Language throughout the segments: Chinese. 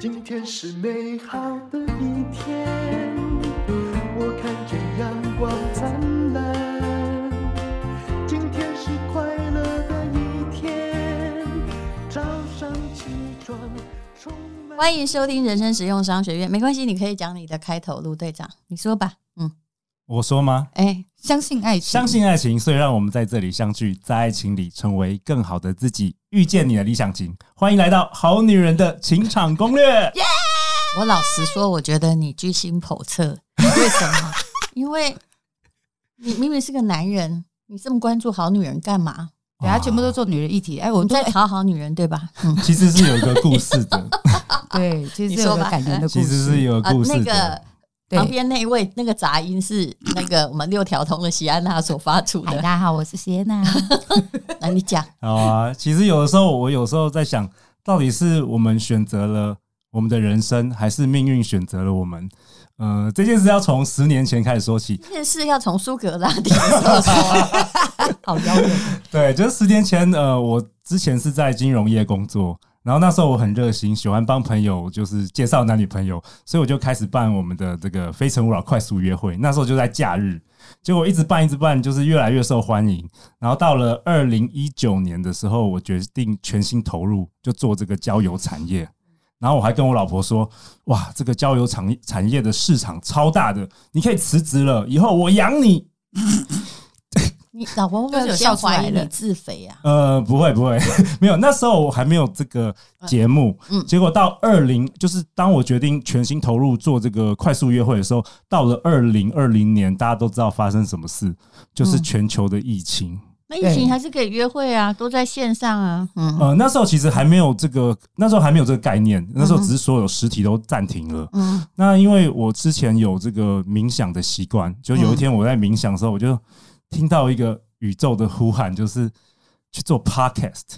今天是美好的一天，我看见阳光灿烂。今天是快乐的一天，早上起床充满。欢迎收听人生实用商学院。没关系，你可以讲你的开头，陆队长，你说吧。嗯，我说吗？哎，相信爱情，相信爱情，所以让我们在这里相聚，在爱情里成为更好的自己，遇见你的理想型。欢迎来到好女人的情场攻略。我老实说，我觉得你居心叵测。为什么？因为你明明是个男人，你这么关注好女人干嘛？对啊，全部都做女人议题。哎，我们在讨好女人，对吧？嗯，其实是有一个故事的。对，其实是有个感人的故事。其实是有个故事的。啊那个旁边那位那个杂音是那个我们六条通的席安娜所发出的。大家好，我是席安娜。那你讲。好啊，其实有的时候我有时候在想，到底是我们选择了我们的人生，还是命运选择了我们？呃，这件事要从十年前开始说起。这件事要从苏格拉底说起。好遥远。对，就是十年前，呃，我之前是在金融业工作。然后那时候我很热心，喜欢帮朋友就是介绍男女朋友，所以我就开始办我们的这个非诚勿扰快速约会。那时候就在假日，结果一直办一直办，就是越来越受欢迎。然后到了二零一九年的时候，我决定全心投入，就做这个交友产业。然后我还跟我老婆说：“哇，这个交友产业产业的市场超大的，你可以辞职了，以后我养你。”你老婆会不会有笑出来你自肥啊？呃，不会不会，没有。那时候我还没有这个节目，嗯，结果到二零，就是当我决定全心投入做这个快速约会的时候，到了二零二零年，大家都知道发生什么事，就是全球的疫情。嗯、那疫情还是可以约会啊，都在线上啊。嗯，呃，那时候其实还没有这个，那时候还没有这个概念，那时候只是所有实体都暂停了。嗯，那因为我之前有这个冥想的习惯，就有一天我在冥想的时候，我就。听到一个宇宙的呼喊，就是去做 podcast。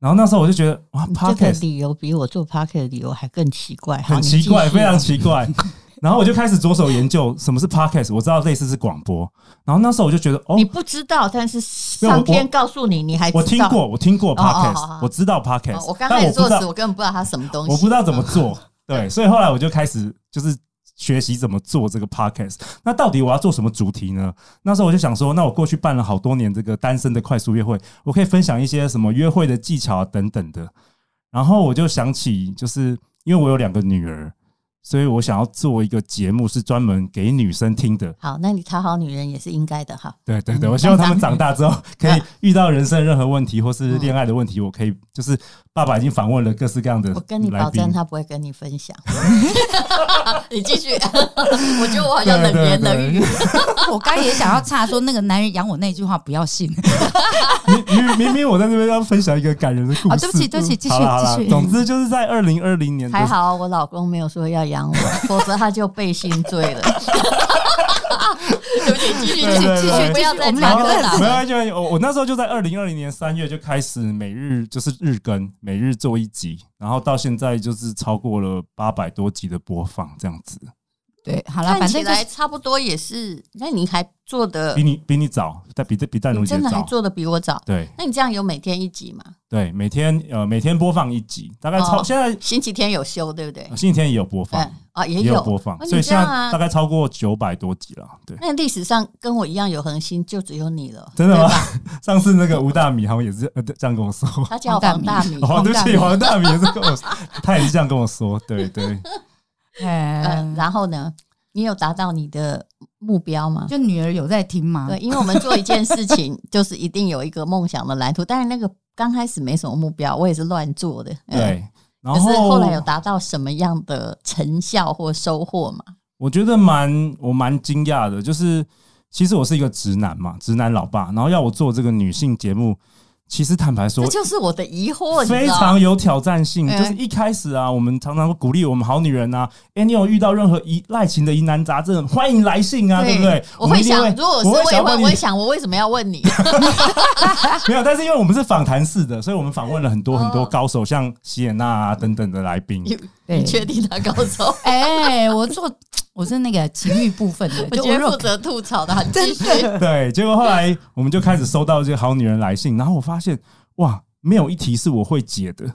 然后那时候我就觉得，哇，podcast 这个理由比我做 podcast 的理由还更奇怪，很奇怪，非常奇怪。然后我就开始着手研究什么是 podcast。我知道类似是广播。然后那时候我就觉得，哦，你不知道，但是上天告诉你，你还我听过，我听过 podcast，我知道 podcast。我刚开始做时，我根本不知道它什么东西，我不知道怎么做。对，所以后来我就开始就是。学习怎么做这个 podcast，那到底我要做什么主题呢？那时候我就想说，那我过去办了好多年这个单身的快速约会，我可以分享一些什么约会的技巧啊等等的。然后我就想起，就是因为我有两个女儿。所以我想要做一个节目，是专门给女生听的。好，那你讨好女人也是应该的哈。对对对，我希望他们长大之后可以遇到人生任何问题或是恋爱的问题，我可以就是爸爸已经访问了各式各样的。我跟你保证，他不会跟你分享。你继续，我觉得我好像冷言冷语。我刚也想要插说，那个男人养我那句话不要信。明明明明我在那边要分享一个感人的故事。对不起对不起，继续继续。总之就是在二零二零年，还好我老公没有说要养。养我，否则他就背信罪了。对不起，继续，继续，继续，不要再讲了。没关系，我我那时候就在二零二零年三月就开始每日就是日更，每日做一集，然后到现在就是超过了八百多集的播放，这样子。对，好了，反正来差不多也是。那你还做的比你比你早，但比这比戴茹姐早，真的还做的比我早。对，那你这样有每天一集吗？对，每天呃每天播放一集，大概超现在星期天有休，对不对？星期天也有播放啊，也有播放，所以现在大概超过九百多集了。对，那历史上跟我一样有恒心就只有你了，真的吗？上次那个吴大米好像也是这样跟我说，他叫黄大米，黄对不起，黄大米也是跟我，他也是这样跟我说，对对。嗯，然后呢？你有达到你的目标吗？就女儿有在听吗？对，因为我们做一件事情，就是一定有一个梦想的蓝图。但是那个刚开始没什么目标，我也是乱做的。对，然后可是后来有达到什么样的成效或收获吗？我觉得蛮我蛮惊讶的，就是其实我是一个直男嘛，直男老爸，然后要我做这个女性节目。其实坦白说，这就是我的疑惑，非常有挑战性。就是一开始啊，我们常常会鼓励我们好女人啊，哎，你有遇到任何疑赖情的疑难杂症，欢迎来信啊，对不对？我会想，如果是我也会，我会想，我为什么要问你？没有，但是因为我们是访谈式的，所以我们访问了很多很多高手，像席耶娜啊等等的来宾。你确定他高手？哎，我做。我是那个情欲部分的，我觉得负责吐槽的很 真实。对，结果后来我们就开始收到这些好女人来信，然后我发现哇，没有一题是我会解的，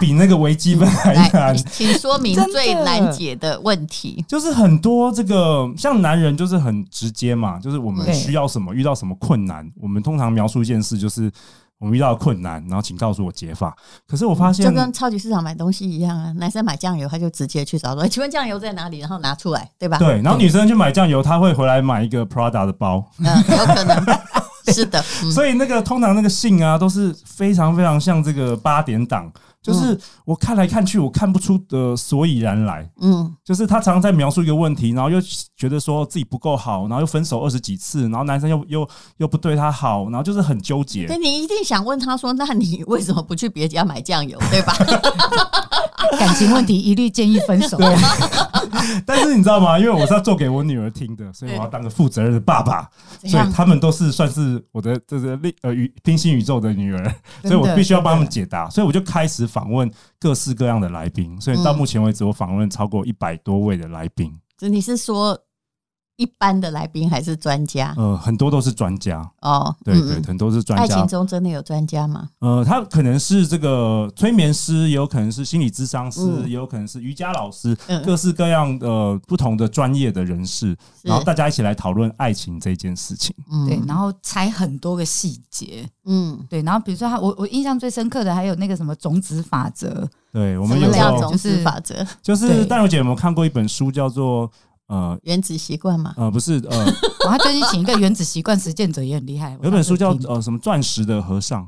比那个微积分还来难。请说明最难解的问题。就是很多这个像男人就是很直接嘛，就是我们需要什么，遇到什么困难，我们通常描述一件事就是。我们遇到困难，然后请告诉我解法。可是我发现，就跟超级市场买东西一样啊，男生买酱油，他就直接去找说：“请问酱油在哪里？”然后拿出来，对吧？对。然后女生去买酱油，她会回来买一个 Prada 的包。嗯，有可能 是的。嗯、所以那个通常那个信啊，都是非常非常像这个八点档。就是我看来看去，我看不出的所以然来。嗯，就是他常常在描述一个问题，然后又觉得说自己不够好，然后又分手二十几次，然后男生又又又不对他好，然后就是很纠结。对，你一定想问他说：“那你为什么不去别家买酱油？”对吧？感情问题一律建议分手。对。但是你知道吗？因为我是要做给我女儿听的，所以我要当个负责任的爸爸。所以他们都是算是我的这个呃宇平行宇宙的女儿，所以我必须要帮他们解答。所以我就开始。访问各式各样的来宾，所以到目前为止，我访问超过一百多位的来宾。嗯，你是说？一般的来宾还是专家？呃，很多都是专家哦。对对，很多是专家。爱情中真的有专家吗？呃，他可能是这个催眠师，也有可能是心理咨商师，也有可能是瑜伽老师，各式各样的不同的专业的人士，然后大家一起来讨论爱情这件事情。对，然后猜很多个细节。嗯，对，然后比如说他，我我印象最深刻的还有那个什么种子法则。对，我们有叫种子法则，就是淡如姐有没有看过一本书叫做？呃，原子习惯嘛？呃，不是，呃，我他最近请一个原子习惯实践者也很厉害。有本书叫呃什么钻石的和尚，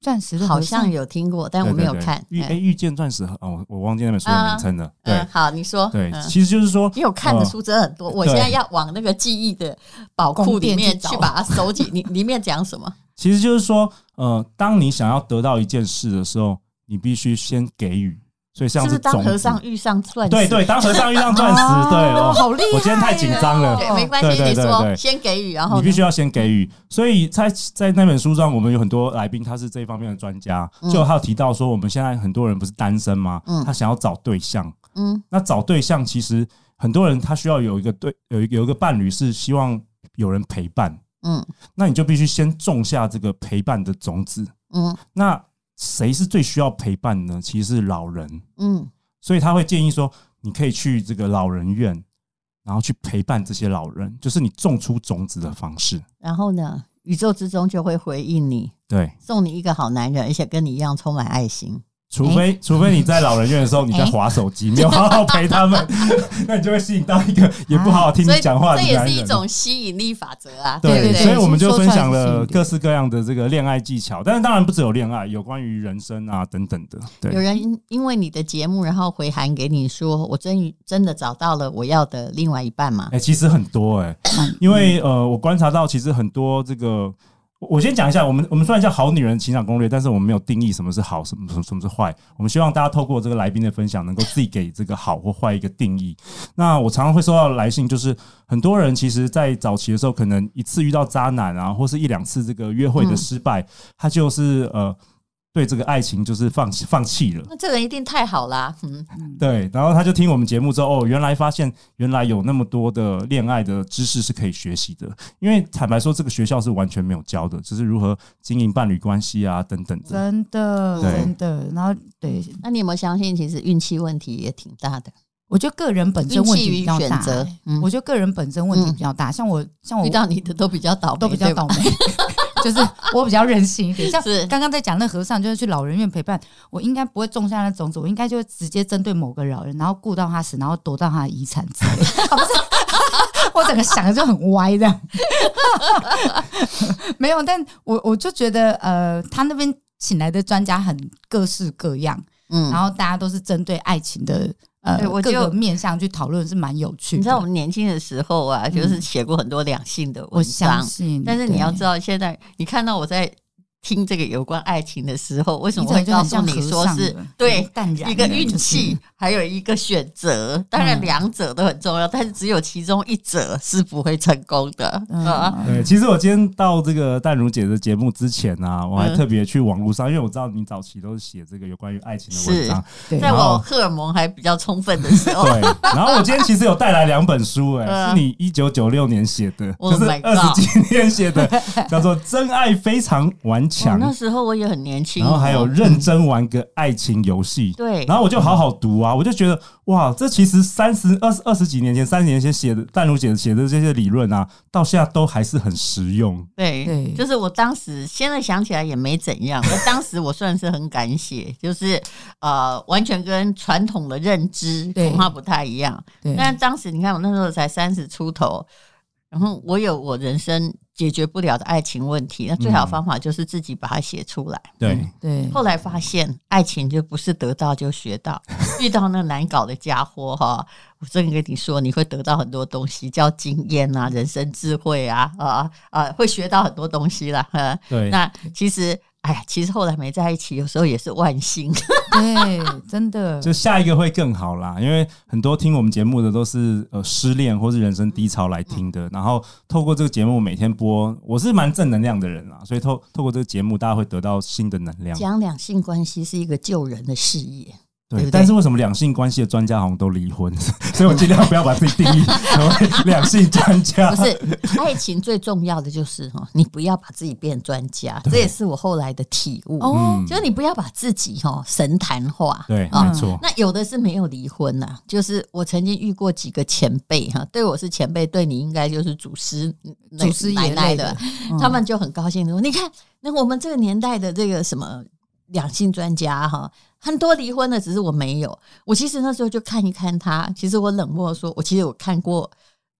钻石的好像有听过，但我没有看。遇哎遇见钻石哦，我忘记那本书的名称了。对，好，你说。对，其实就是说，你有看的书真的很多。我现在要往那个记忆的宝库里面去把它收集。你里面讲什么？其实就是说，呃，当你想要得到一件事的时候，你必须先给予。所以像是，当和尚遇上钻石，对对，当和尚遇上钻石，对哦，好厉害！我今天太紧张了，对，没关系，你说先给予，然后你必须要先给予。所以在在那本书上，我们有很多来宾，他是这一方面的专家，就他有提到说，我们现在很多人不是单身吗？嗯，他想要找对象，嗯，那找对象其实很多人他需要有一个对有一有一个伴侣，是希望有人陪伴，嗯，那你就必须先种下这个陪伴的种子，嗯，那。谁是最需要陪伴呢？其实是老人，嗯，所以他会建议说，你可以去这个老人院，然后去陪伴这些老人，就是你种出种子的方式。然后呢，宇宙之中就会回应你，对，送你一个好男人，而且跟你一样充满爱心。除非除非你在老人院的时候你在划手机，没有 好好陪他们，那你就会吸引到一个也不好好听你讲话的男人。这也是一种吸引力法则啊！对对对，所以我们就分享了各式各样的这个恋爱技巧，但是当然不只有恋爱，有关于人生啊等等的。对，有人因为你的节目，然后回函给你说：“我真真的找到了我要的另外一半嘛？”哎，其实很多哎，因为呃，我观察到其实很多这个。我先讲一下，我们我们虽然叫好女人情场攻略，但是我们没有定义什么是好，什么什么什么是坏。我们希望大家透过这个来宾的分享，能够自己给这个好或坏一个定义。那我常常会收到来信，就是很多人其实，在早期的时候，可能一次遇到渣男啊，或是一两次这个约会的失败，他就是呃。对这个爱情就是放放弃了，那这人一定太好啦。嗯，对，然后他就听我们节目之后，哦，原来发现原来有那么多的恋爱的知识是可以学习的。因为坦白说，这个学校是完全没有教的，只是如何经营伴侣关系啊等等的。真的，真的。然后，对，那你有没有相信，其实运气问题也挺大的？我觉得个人本身问题比较大。嗯，我觉得个人本身问题比较大。像我，像我遇到你的都比较倒霉，都比较倒霉。就是我比较任性一点，像刚刚在讲那和尚，就是去老人院陪伴，我应该不会种下那种子，我应该就会直接针对某个老人，然后顾到他死，然后夺到他的遗产之类。啊，不是，我整个想的就很歪这样。没有，但我我就觉得，呃，他那边请来的专家很各式各样，嗯，然后大家都是针对爱情的。呃，我各个面向去讨论是蛮有趣的。你知道我们年轻的时候啊，就是写过很多两性的文章，我相信。但是你要知道，现在你看到我在。听这个有关爱情的时候，为什么会告诉你说是对一个运气，还有一个选择？当然两者都很重要，但是只有其中一者是不会成功的啊。对，其实我今天到这个淡如姐的节目之前呢，我还特别去网络上，因为我知道你早期都是写这个有关于爱情的文章，在我荷尔蒙还比较充分的时候。对，然后我今天其实有带来两本书，哎，是你一九九六年写的，就是二十几年写的，叫做《真爱非常顽强》。强。那时候我也很年轻，然后还有认真玩个爱情游戏。对，然后我就好好读啊，我就觉得哇，这其实三十二十二十几年前、三十年前写的淡如姐写的这些理论啊，到现在都还是很实用。对对，就是我当时现在想起来也没怎样，我当时我算是很敢写，就是呃，完全跟传统的认知恐怕不太一样。对，但是当时你看我那时候才三十出头。然后我有我人生解决不了的爱情问题，那最好的方法就是自己把它写出来。对对。后来发现，爱情就不是得到就学到，遇到那难搞的家伙哈，我真的跟你说，你会得到很多东西，叫经验啊，人生智慧啊，啊啊，会学到很多东西啦。对，那其实。哎呀，其实后来没在一起，有时候也是万幸。对，真的。就下一个会更好啦，因为很多听我们节目的都是呃失恋或是人生低潮来听的，然后透过这个节目每天播，我是蛮正能量的人啦，所以透透过这个节目，大家会得到新的能量。讲两性关系是一个救人的事业。对，对，但是为什么两性关系的专家好像都离婚？所以我尽量不要把自己定义 成为两性专家。不是，爱情最重要的就是哈，你不要把自己变专家，这也是我后来的体悟。哦，就是你不要把自己哈神坛化。对，没错。那有的是没有离婚呐，就是我曾经遇过几个前辈哈，对我是前辈，对你应该就是祖师祖师奶奶的，他们就很高兴说：“你看，那我们这个年代的这个什么。”两性专家哈，很多离婚的，只是我没有。我其实那时候就看一看他，其实我冷漠说，我其实我看过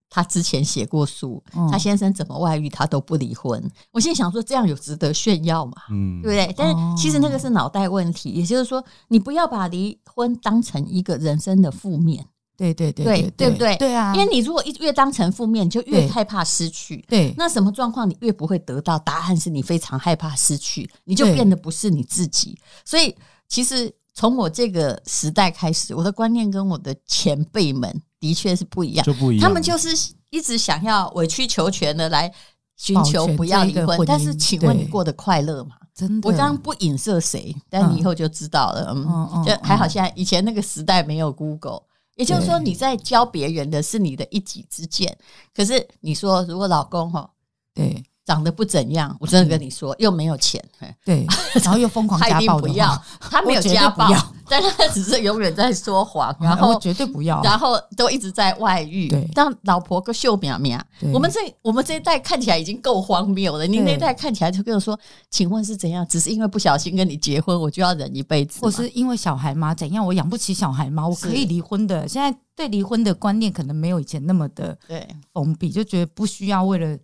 他之前写过书，他先生怎么外遇他都不离婚。我现在想说，这样有值得炫耀嘛？嗯，对不对？但是其实那个是脑袋问题，也就是说，你不要把离婚当成一个人生的负面。对对对对对不对？对啊，因为你如果一越当成负面，就越害怕失去。对，那什么状况你越不会得到？答案是你非常害怕失去，你就变得不是你自己。所以，其实从我这个时代开始，我的观念跟我的前辈们的确是不一样，就不一样。他们就是一直想要委曲求全的来寻求不要离婚。但是，请问你过得快乐吗？真的，我刚刚不影射谁，但你以后就知道了。嗯，就还好，现在以前那个时代没有 Google。也就是说，你在教别人的是你的一己之见。可是你说，如果老公哈，对，长得不怎样，我真的跟你说，又没有钱，对，然后又疯狂 家暴的话，他没有家暴，但他只是永远在说谎，然后绝对不要，然后都一直在外遇。对，当老婆个秀苗苗，我们这我们这一代看起来已经够荒谬了，你那一代看起来就跟我说，请问是怎样？只是因为不小心跟你结婚，我就要忍一辈子？或是因为小孩吗？怎样？我养不起小孩吗？我可以离婚的。现在对离婚的观念可能没有以前那么的对封闭，就觉得不需要为了。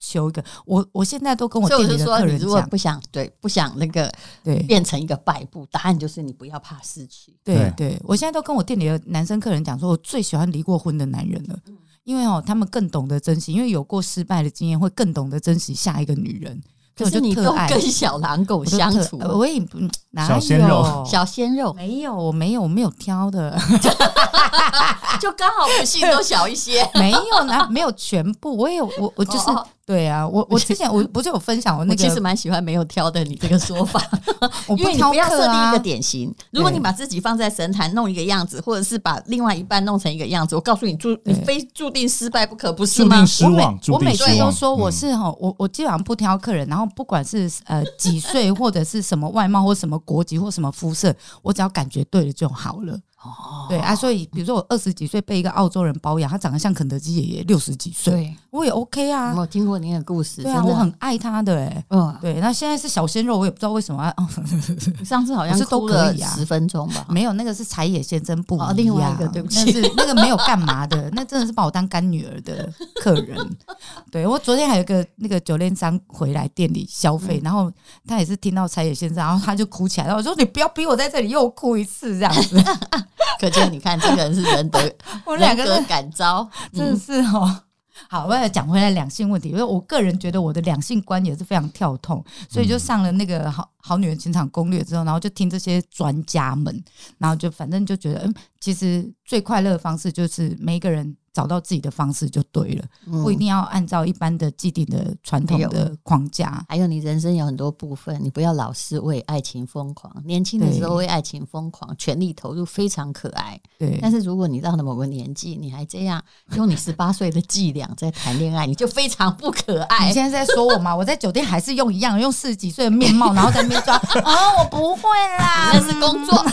求一个，我我现在都跟我店里的客人讲，如果不想对不想那个对变成一个败部，答案就是你不要怕失去。对对，我现在都跟我店里的男生客人讲说，我最喜欢离过婚的男人了，因为哦，他们更懂得珍惜，因为有过失败的经验，会更懂得珍惜下一个女人。可是你都跟小狼狗相处，我也不 哪有小鲜肉，小鲜肉没有，我没有，我没有挑的 就刚好不幸都小一些，没有，哪没有全部，我也有，我我就是。对啊，我我之前我 不是有分享我那个，其实蛮喜欢没有挑的你这个说法，我不挑，不要设定一个典型。如果你把自己放在神坛弄一个样子，或者是把另外一半弄成一个样子，我告诉你，注你非注定失败不可，不是吗？注定失望，我每次都说我是哈，我我基本上不挑客人，然后不管是呃几岁或者是什么外貌或什么国籍或什么肤色，我只要感觉对了就好了。哦，对啊，所以比如说我二十几岁被一个澳洲人包养，他长得像肯德基爷爷，六十几岁，我也 OK 啊。我听过您的故事，对啊，我很爱他的哎，嗯，对。那现在是小鲜肉，我也不知道为什么。上次好像是都可以啊，十分钟吧？没有，那个是柴野先生不一样，另外一个对不起，那是那个没有干嘛的，那真的是把我当干女儿的客人。对，我昨天还有一个那个酒店商回来店里消费，然后他也是听到柴野先生，然后他就哭起来，然后我说你不要逼我在这里又哭一次这样子。可见，你看这个人是真的，我们两个人感召，真的是哦。好，我要讲回来两性问题，因为我个人觉得我的两性观也是非常跳痛，所以就上了那个好好女人情场攻略之后，然后就听这些专家们，然后就反正就觉得，嗯，其实最快乐的方式就是每一个人找到自己的方式就对了，嗯、不一定要按照一般的既定的传统的框架。还有你人生有很多部分，你不要老是为爱情疯狂。年轻的时候为爱情疯狂，全力投入，非常可爱。对，但是如果你到了某个年纪，你还这样用你十八岁的伎俩在谈恋爱，你就非常不可爱。你现在在说我吗？我在酒店还是用一样，用四十几岁的面貌，然后在那边装 啊，我不会啦，那是工作。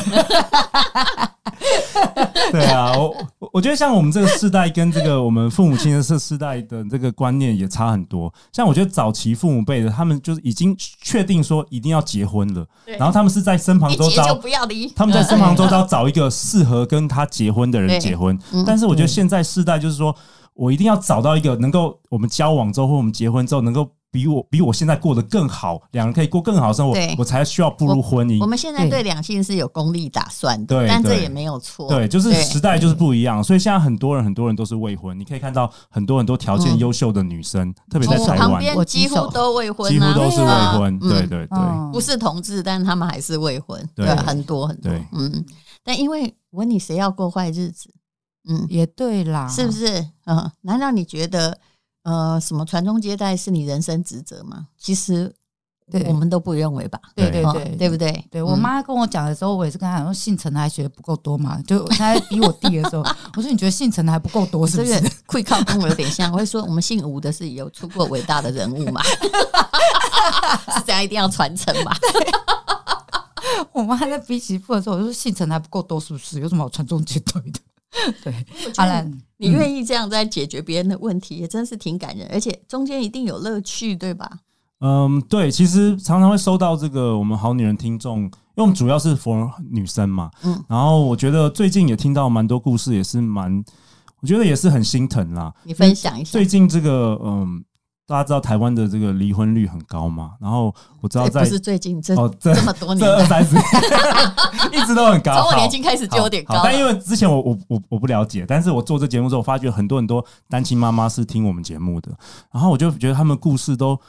对啊，我我觉得像我们这个世代跟这个我们父母亲的这世代的这个观念也差很多。像我觉得早期父母辈的，他们就是已经确定说一定要结婚了，然后他们是在身旁周遭，他们在身旁周遭找一个适合跟他结婚的人结婚。但是我觉得现在世代就是说我一定要找到一个能够我们交往之后或我们结婚之后能够。比我比我现在过得更好，两人可以过更好的生活，我才需要步入婚姻。我，我们现在对两性是有功利打算的，对但这也没有错。对，就是时代就是不一样，所以现在很多人很多人都是未婚。你可以看到很多很多条件优秀的女生，嗯、特别在台湾，我几乎都未婚，几乎都是未婚。对对对，嗯、不是同志，但他们还是未婚。对，对很多很多。嗯，但因为我问你，谁要过坏日子？嗯，也对啦，是不是？嗯，难道你觉得？呃，什么传宗接代是你人生职责吗？其实，对我们都不认为吧？对对对，对不对？对我妈跟我讲的时候，我也是跟她讲说，姓陈的还学的不够多嘛。就她逼我弟的时候，我说你觉得姓陈的还不够多，是不是？会靠跟我有点像，我会说我们姓吴的是有出过伟大的人物嘛？是这样，一定要传承嘛？我妈在逼媳妇的时候，我就说姓陈的还不够多，是不是？有什么好传宗接代的？对，好了，你愿意这样在解决别人的问题，也真是挺感人，而且中间一定有乐趣，对吧？嗯，对，其实常常会收到这个我们好女人听众，因为我们主要是 for 女生嘛，嗯，然后我觉得最近也听到蛮多故事，也是蛮，我觉得也是很心疼啦。你分享一下，最近这个，嗯。大家知道台湾的这个离婚率很高吗？然后我知道在不是最近这哦这这么多年这二三十年 一直都很高，从我年轻开始就有点高。但因为之前我我我我不了解，但是我做这节目之后，发觉很多很多单亲妈妈是听我们节目的，然后我就觉得他们故事都。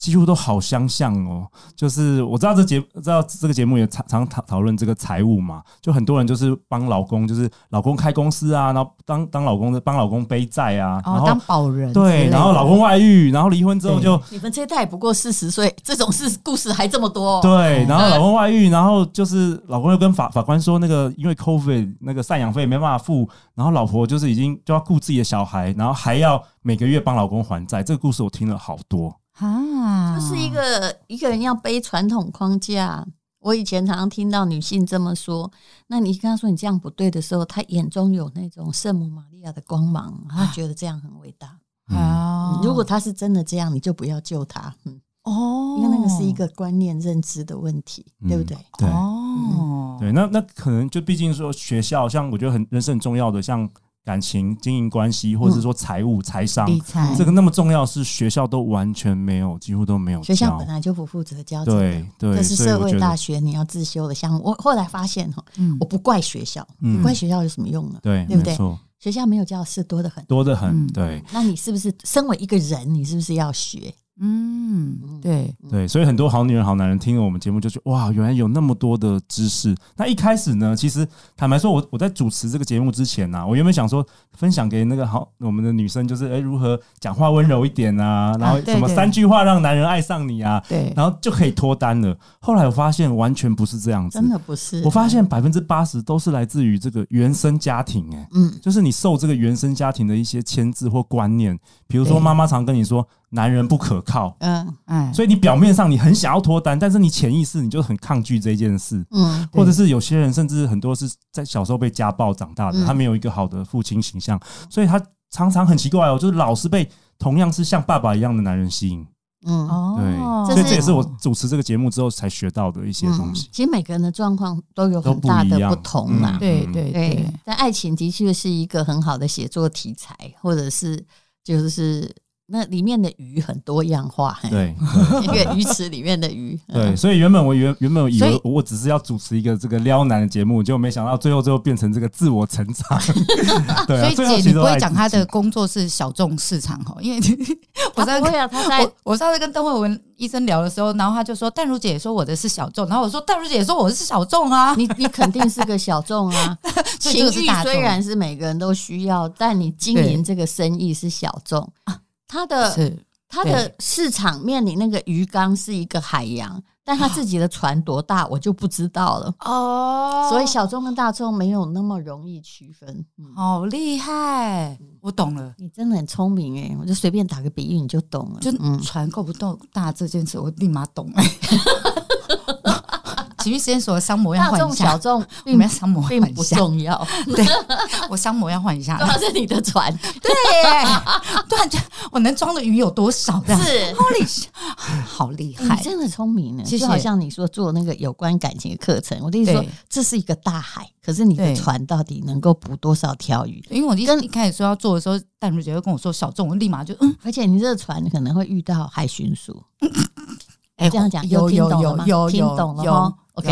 几乎都好相像哦，就是我知道这节知道这个节目也常常讨讨论这个财务嘛，就很多人就是帮老公，就是老公开公司啊，然后当当老公的帮老公背债啊，然后当保人对，然后老公外遇，然后离婚之后就你们这一代不过四十岁，这种事故事还这么多。对，然后老公外遇，然后就是老公又跟法法官说那个因为 COVID 那个赡养费没办法付，然后老婆就是已经就要顾自己的小孩，然后还要每个月帮老公还债。这个故事我听了好多。啊，就是一个一个人要背传统框架。我以前常常听到女性这么说，那你跟她说你这样不对的时候，她眼中有那种圣母玛利亚的光芒，她觉得这样很伟大。啊，如果她是真的这样，你就不要救她。嗯，哦，因为那个是一个观念认知的问题，对不对？对，哦，对，那那可能就毕竟说学校，像我觉得很人生很重要的，像。感情、经营关系，或者是说财务、财商，理财这个那么重要，是学校都完全没有，几乎都没有。学校本来就不负责教，对对，这是社会大学你要自修的项目。我后来发现哈，我不怪学校，不怪学校有什么用呢？对，对不对？学校没有教室多得很，多得很。对，那你是不是身为一个人，你是不是要学？嗯，对对，所以很多好女人、好男人听了我们节目就觉得哇，原来有那么多的知识。那一开始呢，其实坦白说，我我在主持这个节目之前呢、啊，我原本想说分享给那个好我们的女生，就是哎、欸，如何讲话温柔一点啊，然后什么三句话让男人爱上你啊，对，然后就可以脱单了。后来我发现完全不是这样子，真的不是。我发现百分之八十都是来自于这个原生家庭、欸，哎，嗯，就是你受这个原生家庭的一些牵制或观念，比如说妈妈常跟你说。男人不可靠，嗯嗯，所以你表面上你很想要脱单，但是你潜意识你就很抗拒这件事，嗯，或者是有些人甚至很多是在小时候被家暴长大的，他没有一个好的父亲形象，所以他常常很奇怪哦，就是老是被同样是像爸爸一样的男人吸引，嗯。哦，对，所以这也是我主持这个节目之后才学到的一些东西。其实每个人的状况都有很大的不同嘛，对对。对，但爱情的确是一个很好的写作题材，或者是就是。那里面的鱼很多样化，对，一个鱼池里面的鱼，对，所以原本我原原本以为我只是要主持一个这个撩男的节目，结果没想到最后最后变成这个自我成长。对、啊，所以姐你不会讲他的工作是小众市场哈，因为 我在会啊，他在我我上次跟邓惠文医生聊的时候，然后他就说淡如姐说我的是小众，然后我说淡如姐说我的是小众啊，你你肯定是个小众啊，情欲虽然是每个人都需要，但你经营这个生意是小众啊。他的是他的市场面临那个鱼缸是一个海洋，但他自己的船多大我就不知道了 哦。所以小众跟大众没有那么容易区分。好厉害，我懂了。你真的很聪明诶，我就随便打个比喻你就懂了。就船够不够大这件事，我立马懂哎。体育实验所的商模要换一下，小众并没有商模并不重要。对，我商模要换一下。那是你的船，对，对，我能装的鱼有多少？是，Holy，好厉害，真的聪明呢。就好像你说做那个有关感情的课程，我跟你说，这是一个大海，可是你的船到底能够捕多少条鱼？因为我一一开始说要做的时候，淡如姐会跟我说小众，我立马就嗯，而且你这个船可能会遇到海巡署。哎，这样讲有有有有听懂了吗？OK，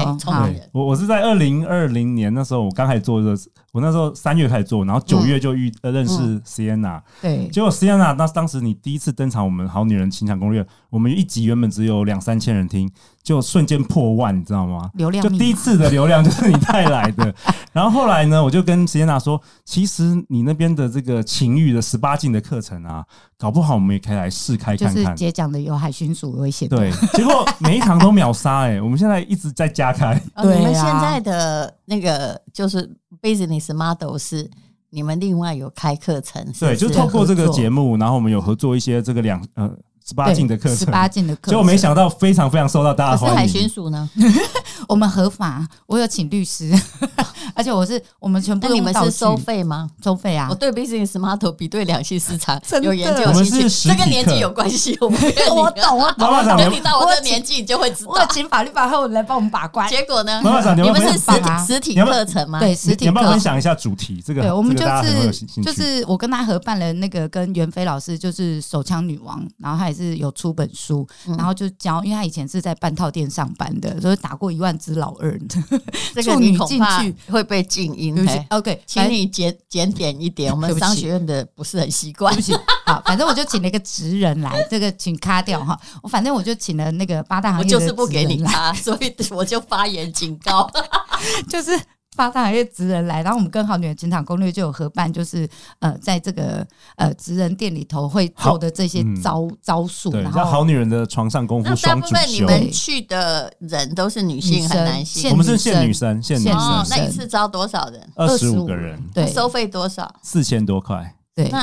我我是在二零二零年那时候，我刚开始做的，我那时候三月开始做，然后九月就遇认识 Sienna，对，结果 Sienna 那当时你第一次登场，我们好女人情场攻略，我们一集原本只有两三千人听，就瞬间破万，你知道吗？流量就第一次的流量就是你带来的。然后后来呢，我就跟 Sienna 说，其实你那边的这个情欲的十八禁的课程啊，搞不好我们也可以来试开看看。就是姐讲的有海巡署危险，对，结果每一堂都秒杀哎，我们现在一直在加开。对，你们现在的那个就是 business model 是你们另外有开课程，对，就透过这个节目，然后我们有合作一些这个两呃十八禁的课程，十八禁的课程，结果没想到非常非常受到大家欢迎。海巡署呢？我们合法，我有请律师。而且我是我们全部，你们是收费吗？收费啊！我对 business model 比对两性市场有研究，我们是这跟年纪有关系。我 我懂，我懂。等你到我这年纪，你就会知道。我请法律法后来帮我们把关。结果呢？你们是实体实体课程吗？对，实体课程。你们分享一下主题。这个对，我们就是就是我跟他合办了那个跟袁飞老师，就是手枪女王，然后他也是有出本书，然后就教，因为他以前是在半套店上班的，所以打过一万只老二。这个你恐怕会被静音。OK，请你检检点一点，我们商学院的不是很习惯。对不起，好，反正我就请了一个职人来，这个请卡掉哈。我反正我就请了那个八大行业，我就是不给你卡，所以我就发言警告，就是。八大行业职人来，然后我们跟好女人情场攻略就有合办，就是呃，在这个呃职人店里头会做的这些招、嗯、招数，然后好女人的床上功夫双主修。大部分你们去的人都是女性还是男性？我们是限女生，限女生。哦，那一次招多少人？二十五个人。对，收费多少？四千多块。对，那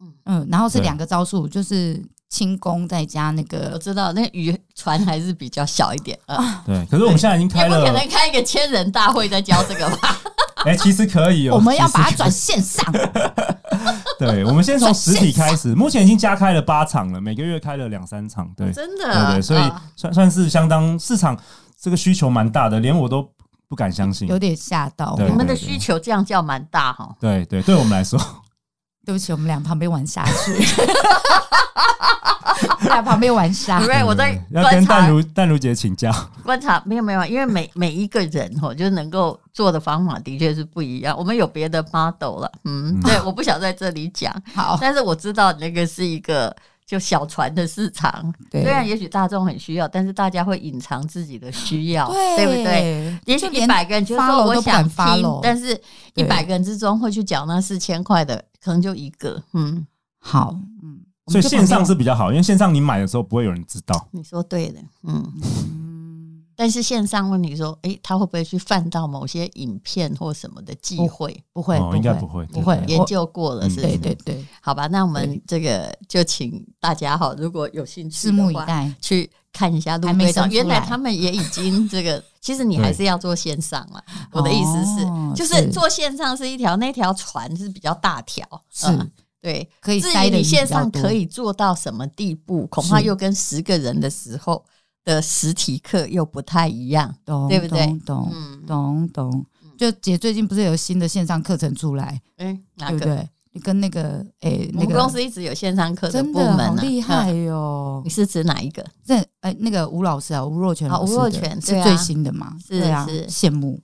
嗯嗯，然后是两个招数，就是。轻功再加那个，我知道那渔船还是比较小一点啊。对，可是我们现在已经开了，不可能开一个千人大会再教这个吧？哎，其实可以哦。我们要把它转线上。对，我们先从实体开始。目前已经加开了八场了，每个月开了两三场。对，真的，对对，所以算算是相当市场这个需求蛮大的，连我都不敢相信，有点吓到。我们的需求这样叫蛮大哈。对对，对我们来说。对不起，我们俩旁边玩下去，在旁边玩沙。对我在要跟淡如淡如姐请教观察，没有没有，因为每每一个人吼，就能够做的方法的确是不一样。我们有别的 model 了，嗯，对，我不想在这里讲。好，但是我知道那个是一个就小船的市场，虽然也许大众很需要，但是大家会隐藏自己的需要，对不对？也许一百个人就说我想听，但是一百个人之中会去讲那四千块的。可能就一个，嗯，好，嗯，所以线上是比较好，因为线上你买的时候不会有人知道。你说对的，嗯。嗯，但是线上问你说，哎，他会不会去犯到某些影片或什么的忌讳？不会，应该不会，不会，研究过了，是，对对对，好吧，那我们这个就请大家哈，如果有兴趣，拭目以待，去看一下陆队长，原来他们也已经这个。其实你还是要做线上了。我的意思是，就是做线上是一条，那条船是比较大条，是对，可以。至于你线上可以做到什么地步，恐怕又跟十个人的时候的实体课又不太一样，对不对？懂懂懂。就姐最近不是有新的线上课程出来？哎，对不对？跟那个诶，那们公司一直有线上课的部门，好厉害哟！你是指哪一个？这诶，那个吴老师啊，吴若权老师，吴若权是最新的嘛？是啊，羡慕。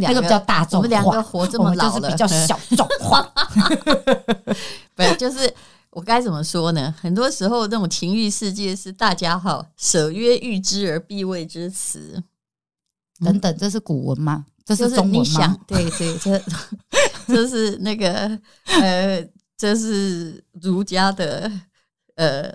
那个比较大众化，我们两个活这么老了，比较小众化。不是，就是我该怎么说呢？很多时候，那种情欲世界是大家哈舍曰欲知而必谓之词等等，这是古文吗？这是中文吗？对对，这 这是那个呃，这是儒家的呃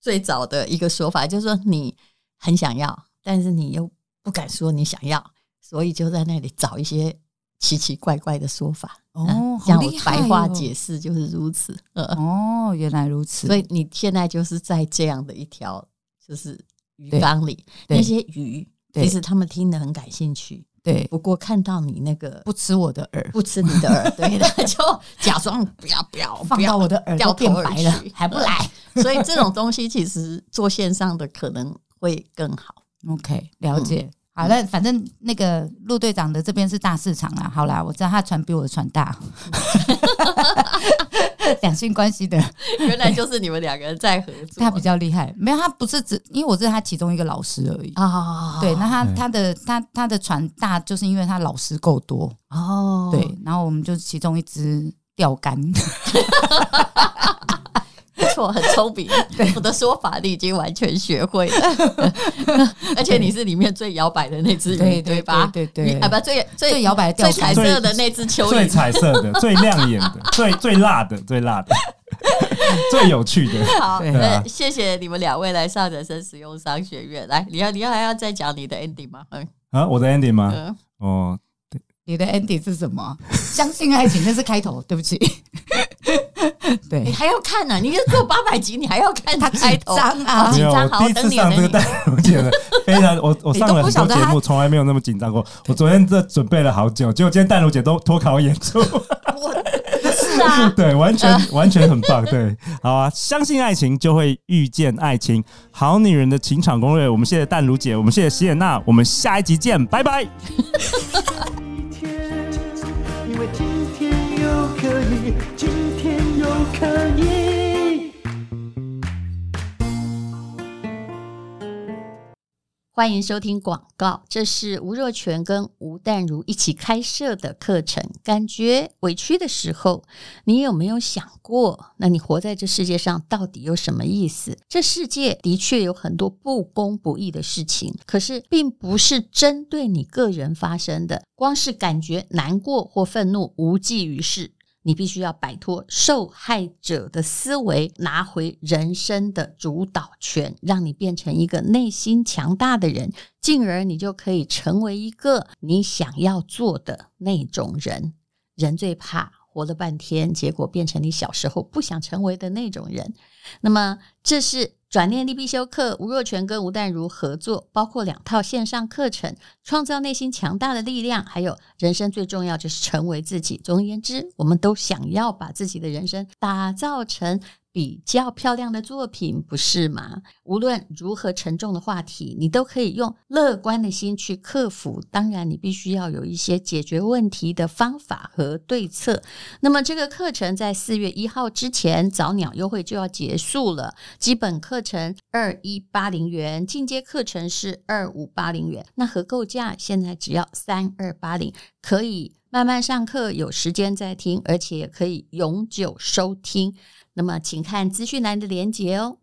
最早的一个说法，就是说你很想要，但是你又不敢说你想要。所以就在那里找一些奇奇怪怪的说法哦，像我白话解释就是如此。哦，原来如此。所以你现在就是在这样的一条就是鱼缸里，那些鱼其实他们听得很感兴趣。对，不过看到你那个不吃我的饵，不吃你的饵，对的，就假装不要不要放到我的饵掉变白了，还不来。所以这种东西其实做线上的可能会更好。OK，了解。好了，反正那个陆队长的这边是大市场啦。好啦，我知道他船比我的船大 两性关系的原来就是你们两个人在合作。他比较厉害，没有他不是只因为我是他其中一个老师而已啊。对，那他他的他他的船大，就是因为他老师够多哦。对，然后我们就其中一只钓竿。没错，很聪明。对，我的说法你已经完全学会了，而且你是里面最摇摆的那只鱼，对吧？对对，啊不，最最摇摆、最彩色的那只蚯蚓，最彩色的、最亮眼的、最最辣的、最辣的、最有趣的。好，那谢谢你们两位来上人生实用商学院。来，你要你要还要再讲你的 ending 吗？嗯啊，我的 ending 吗？哦。你的 ending 是什么？相信爱情，那是开头。对不起，对，你还要看呢？你就做八百集，你还要看他开头啊？紧张，好，第一次上这个淡如姐的，非常我我上了很多节目，从来没有那么紧张过。我昨天这准备了好久，结果今天淡如姐都脱考演出。是啊，对，完全完全很棒。对，好啊，相信爱情就会遇见爱情，好女人的情场攻略。我们谢谢淡如姐，我们谢谢席耶娜，我们下一集见，拜拜。今天又可以。欢迎收听广告，这是吴若权跟吴淡如一起开设的课程。感觉委屈的时候，你有没有想过，那你活在这世界上到底有什么意思？这世界的确有很多不公不义的事情，可是并不是针对你个人发生的。光是感觉难过或愤怒，无济于事。你必须要摆脱受害者的思维，拿回人生的主导权，让你变成一个内心强大的人，进而你就可以成为一个你想要做的那种人。人最怕活了半天，结果变成你小时候不想成为的那种人。那么，这是。转念力必修课，吴若泉跟吴淡如合作，包括两套线上课程，创造内心强大的力量，还有人生最重要就是成为自己。总而言之，我们都想要把自己的人生打造成。比较漂亮的作品，不是吗？无论如何沉重的话题，你都可以用乐观的心去克服。当然，你必须要有一些解决问题的方法和对策。那么，这个课程在四月一号之前早鸟优惠就要结束了。基本课程二一八零元，进阶课程是二五八零元。那合购价现在只要三二八零，可以慢慢上课，有时间再听，而且可以永久收听。那么，请看资讯栏的连接哦。